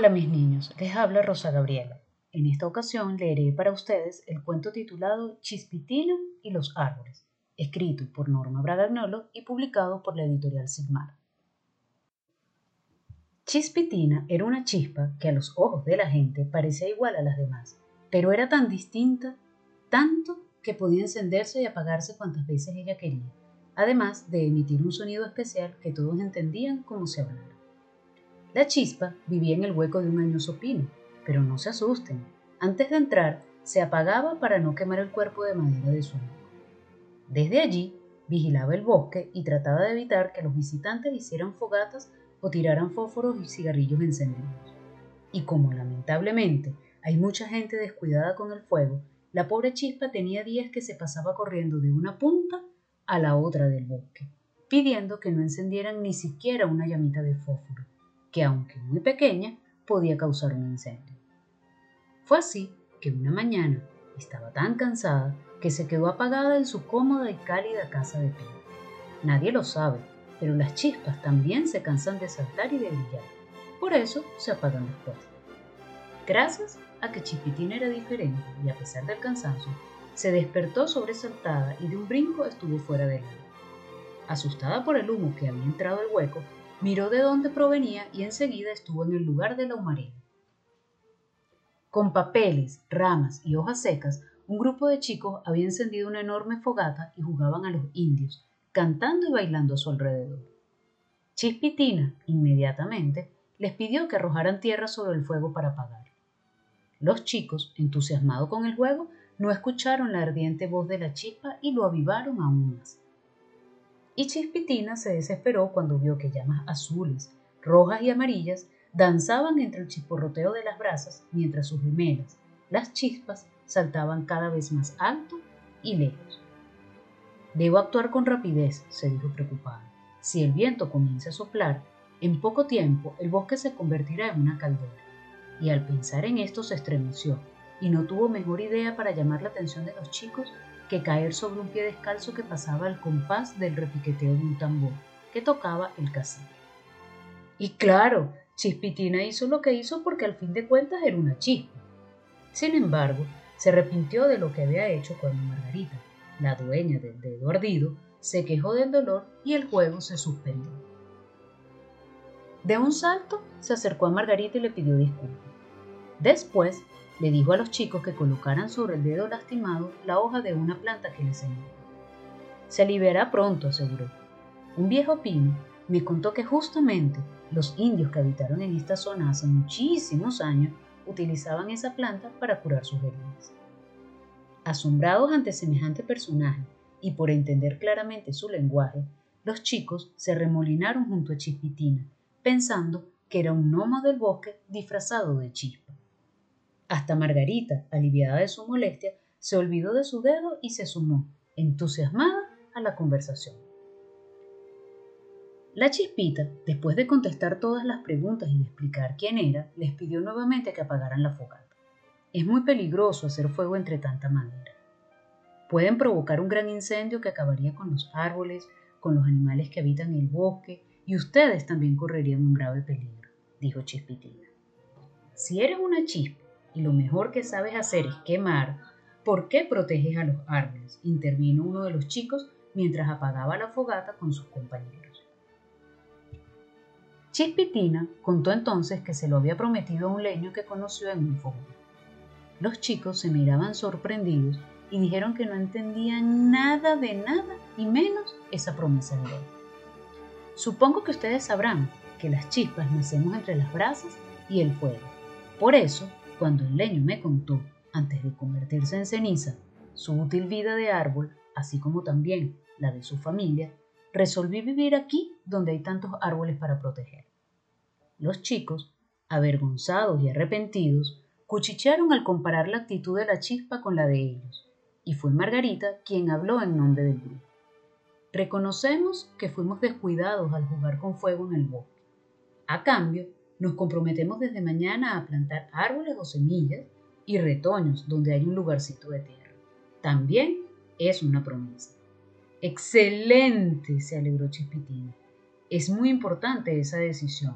Hola mis niños, les habla Rosa Gabriela. En esta ocasión leeré para ustedes el cuento titulado Chispitina y los árboles, escrito por Norma Bragagnolo y publicado por la editorial Sigmar. Chispitina era una chispa que a los ojos de la gente parecía igual a las demás, pero era tan distinta, tanto que podía encenderse y apagarse cuantas veces ella quería, además de emitir un sonido especial que todos entendían como se hablara. La chispa vivía en el hueco de un añoso pino, pero no se asusten. Antes de entrar, se apagaba para no quemar el cuerpo de madera de su amigo. Desde allí, vigilaba el bosque y trataba de evitar que los visitantes hicieran fogatas o tiraran fósforos y cigarrillos encendidos. Y como lamentablemente hay mucha gente descuidada con el fuego, la pobre chispa tenía días que se pasaba corriendo de una punta a la otra del bosque, pidiendo que no encendieran ni siquiera una llamita de fósforo que aunque muy pequeña, podía causar un incendio. Fue así que una mañana estaba tan cansada que se quedó apagada en su cómoda y cálida casa de pino. Nadie lo sabe, pero las chispas también se cansan de saltar y de brillar. Por eso se apagan después. Gracias a que Chispitín era diferente y a pesar del cansancio, se despertó sobresaltada y de un brinco estuvo fuera del agua. Asustada por el humo que había entrado al hueco, miró de dónde provenía y enseguida estuvo en el lugar de la humareda. Con papeles, ramas y hojas secas, un grupo de chicos había encendido una enorme fogata y jugaban a los indios, cantando y bailando a su alrededor. Chispitina, inmediatamente, les pidió que arrojaran tierra sobre el fuego para apagar. Los chicos, entusiasmados con el juego, no escucharon la ardiente voz de la chispa y lo avivaron aún más y Chispitina se desesperó cuando vio que llamas azules, rojas y amarillas danzaban entre el chisporroteo de las brasas mientras sus gemelas, las chispas, saltaban cada vez más alto y lejos. Debo actuar con rapidez, se dijo preocupada. Si el viento comienza a soplar, en poco tiempo el bosque se convertirá en una caldera. Y al pensar en esto se estremeció y no tuvo mejor idea para llamar la atención de los chicos que caer sobre un pie descalzo que pasaba al compás del repiqueteo de un tambor que tocaba el cacique. Y claro, Chispitina hizo lo que hizo porque al fin de cuentas era una chispa. Sin embargo, se arrepintió de lo que había hecho cuando Margarita, la dueña del dedo ardido, se quejó del dolor y el juego se suspendió. De un salto se acercó a Margarita y le pidió disculpas. Después le dijo a los chicos que colocaran sobre el dedo lastimado la hoja de una planta que le enseñó. Se aliviará pronto, aseguró. Un viejo pino me contó que justamente los indios que habitaron en esta zona hace muchísimos años utilizaban esa planta para curar sus heridas. Asombrados ante semejante personaje y por entender claramente su lenguaje, los chicos se remolinaron junto a Chispitina, pensando que era un gnomo del bosque disfrazado de chispa. Hasta Margarita, aliviada de su molestia, se olvidó de su dedo y se sumó, entusiasmada, a la conversación. La chispita, después de contestar todas las preguntas y de explicar quién era, les pidió nuevamente que apagaran la fogata. Es muy peligroso hacer fuego entre tanta madera. Pueden provocar un gran incendio que acabaría con los árboles, con los animales que habitan el bosque, y ustedes también correrían un grave peligro, dijo Chispitina. Si eres una chispa y lo mejor que sabes hacer es quemar, ¿por qué proteges a los árboles? intervino uno de los chicos mientras apagaba la fogata con sus compañeros. Chispitina contó entonces que se lo había prometido a un leño que conoció en un fogón. Los chicos se miraban sorprendidos y dijeron que no entendían nada de nada y menos esa promesa de él. Supongo que ustedes sabrán que las chispas nacemos entre las brasas y el fuego. Por eso cuando el leño me contó, antes de convertirse en ceniza, su útil vida de árbol, así como también la de su familia, resolví vivir aquí donde hay tantos árboles para proteger. Los chicos, avergonzados y arrepentidos, cuchichearon al comparar la actitud de la chispa con la de ellos, y fue Margarita quien habló en nombre del grupo. Reconocemos que fuimos descuidados al jugar con fuego en el bosque. A cambio, nos comprometemos desde mañana a plantar árboles o semillas y retoños donde hay un lugarcito de tierra. También es una promesa. Excelente, se alegró Chispitina. Es muy importante esa decisión.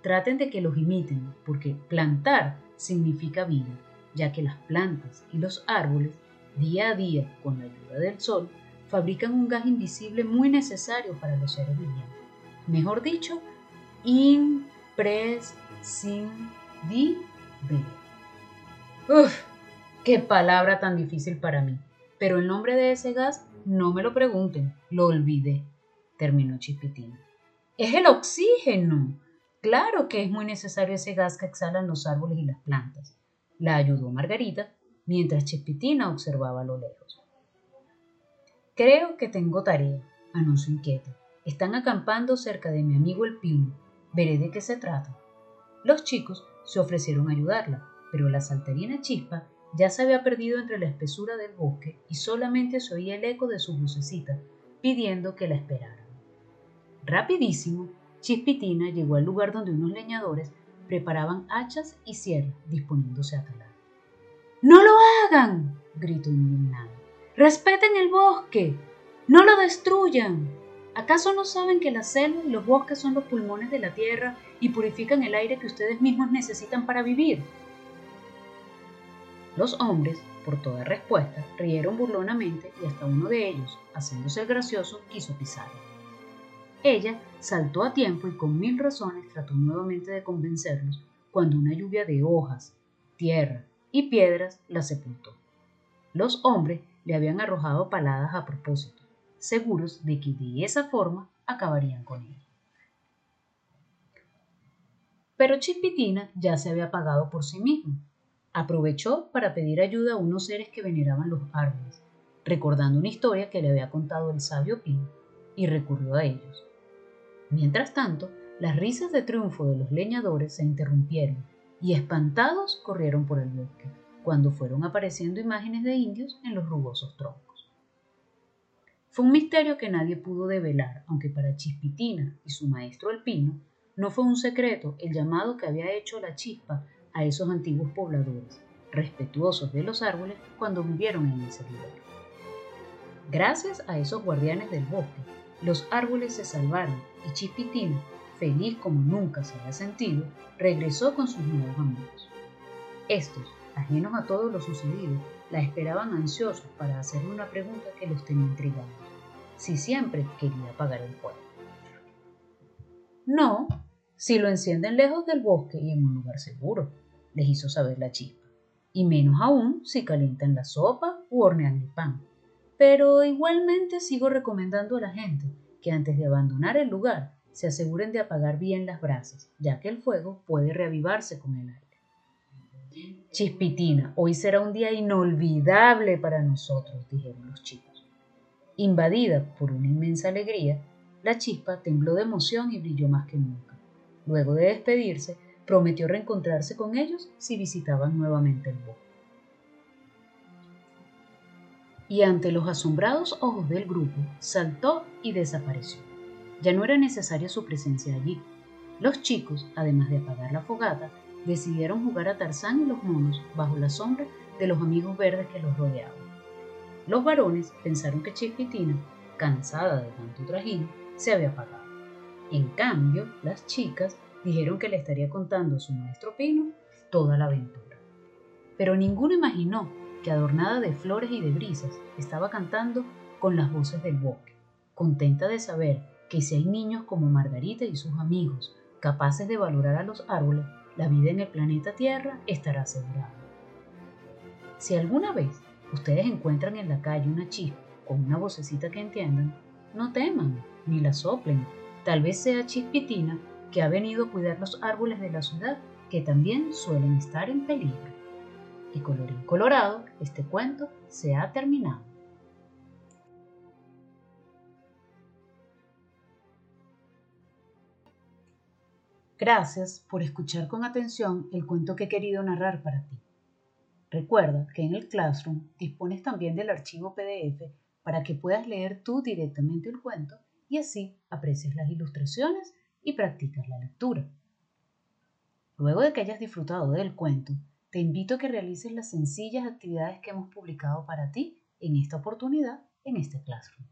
traten de que los imiten, porque plantar significa vida, ya que las plantas y los árboles, día a día, con la ayuda del sol, fabrican un gas invisible muy necesario para los seres vivientes. Mejor dicho, imprescindible. Uf, qué palabra tan difícil para mí. Pero el nombre de ese gas no me lo pregunten, lo olvidé, terminó Chispitina. Es el oxígeno. Claro que es muy necesario ese gas que exhalan los árboles y las plantas. La ayudó Margarita mientras Chispitina observaba a lo lejos. Creo que tengo tarea, anunció inquieta. Están acampando cerca de mi amigo el pino. Veré de qué se trata. Los chicos se ofrecieron a ayudarla, pero la saltarina chispa ya se había perdido entre la espesura del bosque y solamente se oía el eco de su vocecita pidiendo que la esperaran. Rapidísimo, Chispitina llegó al lugar donde unos leñadores preparaban hachas y sierras disponiéndose a talar. ¡No lo hagan! gritó indignado. ¡Respeten el bosque! ¡No lo destruyan! ¿Acaso no saben que la selva y los bosques son los pulmones de la tierra y purifican el aire que ustedes mismos necesitan para vivir? Los hombres, por toda respuesta, rieron burlonamente y hasta uno de ellos, haciéndose gracioso, quiso pisarlo. Ella saltó a tiempo y con mil razones trató nuevamente de convencerlos cuando una lluvia de hojas, tierra y piedras la sepultó. Los hombres le habían arrojado paladas a propósito seguros de que de esa forma acabarían con él. Pero Chispitina ya se había apagado por sí mismo. Aprovechó para pedir ayuda a unos seres que veneraban los árboles, recordando una historia que le había contado el sabio Pino, y recurrió a ellos. Mientras tanto, las risas de triunfo de los leñadores se interrumpieron y espantados corrieron por el bosque, cuando fueron apareciendo imágenes de indios en los rugosos troncos. Fue un misterio que nadie pudo develar, aunque para Chispitina y su maestro alpino no fue un secreto el llamado que había hecho la chispa a esos antiguos pobladores, respetuosos de los árboles cuando vivieron en ese lugar. Gracias a esos guardianes del bosque, los árboles se salvaron y Chispitina, feliz como nunca se había sentido, regresó con sus nuevos amigos. Estos, ajenos a todo lo sucedido, la esperaban ansiosos para hacerle una pregunta que los tenía intrigados. Si siempre quería apagar el fuego. No, si lo encienden lejos del bosque y en un lugar seguro, les hizo saber la chispa. Y menos aún si calientan la sopa u hornean el pan. Pero igualmente sigo recomendando a la gente que antes de abandonar el lugar se aseguren de apagar bien las brasas, ya que el fuego puede reavivarse con el aire. Chispitina, hoy será un día inolvidable para nosotros, dijeron los chicos. Invadida por una inmensa alegría, la chispa tembló de emoción y brilló más que nunca. Luego de despedirse, prometió reencontrarse con ellos si visitaban nuevamente el bosque. Y ante los asombrados ojos del grupo, saltó y desapareció. Ya no era necesaria su presencia allí. Los chicos, además de apagar la fogata, decidieron jugar a Tarzán y los monos bajo la sombra de los amigos verdes que los rodeaban. Los varones pensaron que Chispitina, cansada de tanto trajín, se había apagado. En cambio, las chicas dijeron que le estaría contando a su maestro Pino toda la aventura. Pero ninguno imaginó que adornada de flores y de brisas estaba cantando con las voces del bosque, contenta de saber que si hay niños como Margarita y sus amigos capaces de valorar a los árboles, la vida en el planeta Tierra estará asegurada. Si alguna vez ustedes encuentran en la calle una chispa con una vocecita que entiendan, no teman ni la soplen. Tal vez sea Chispitina que ha venido a cuidar los árboles de la ciudad que también suelen estar en peligro. Y colorín colorado, este cuento se ha terminado. Gracias por escuchar con atención el cuento que he querido narrar para ti. Recuerda que en el Classroom dispones también del archivo PDF para que puedas leer tú directamente el cuento y así aprecies las ilustraciones y practicas la lectura. Luego de que hayas disfrutado del cuento, te invito a que realices las sencillas actividades que hemos publicado para ti en esta oportunidad en este Classroom.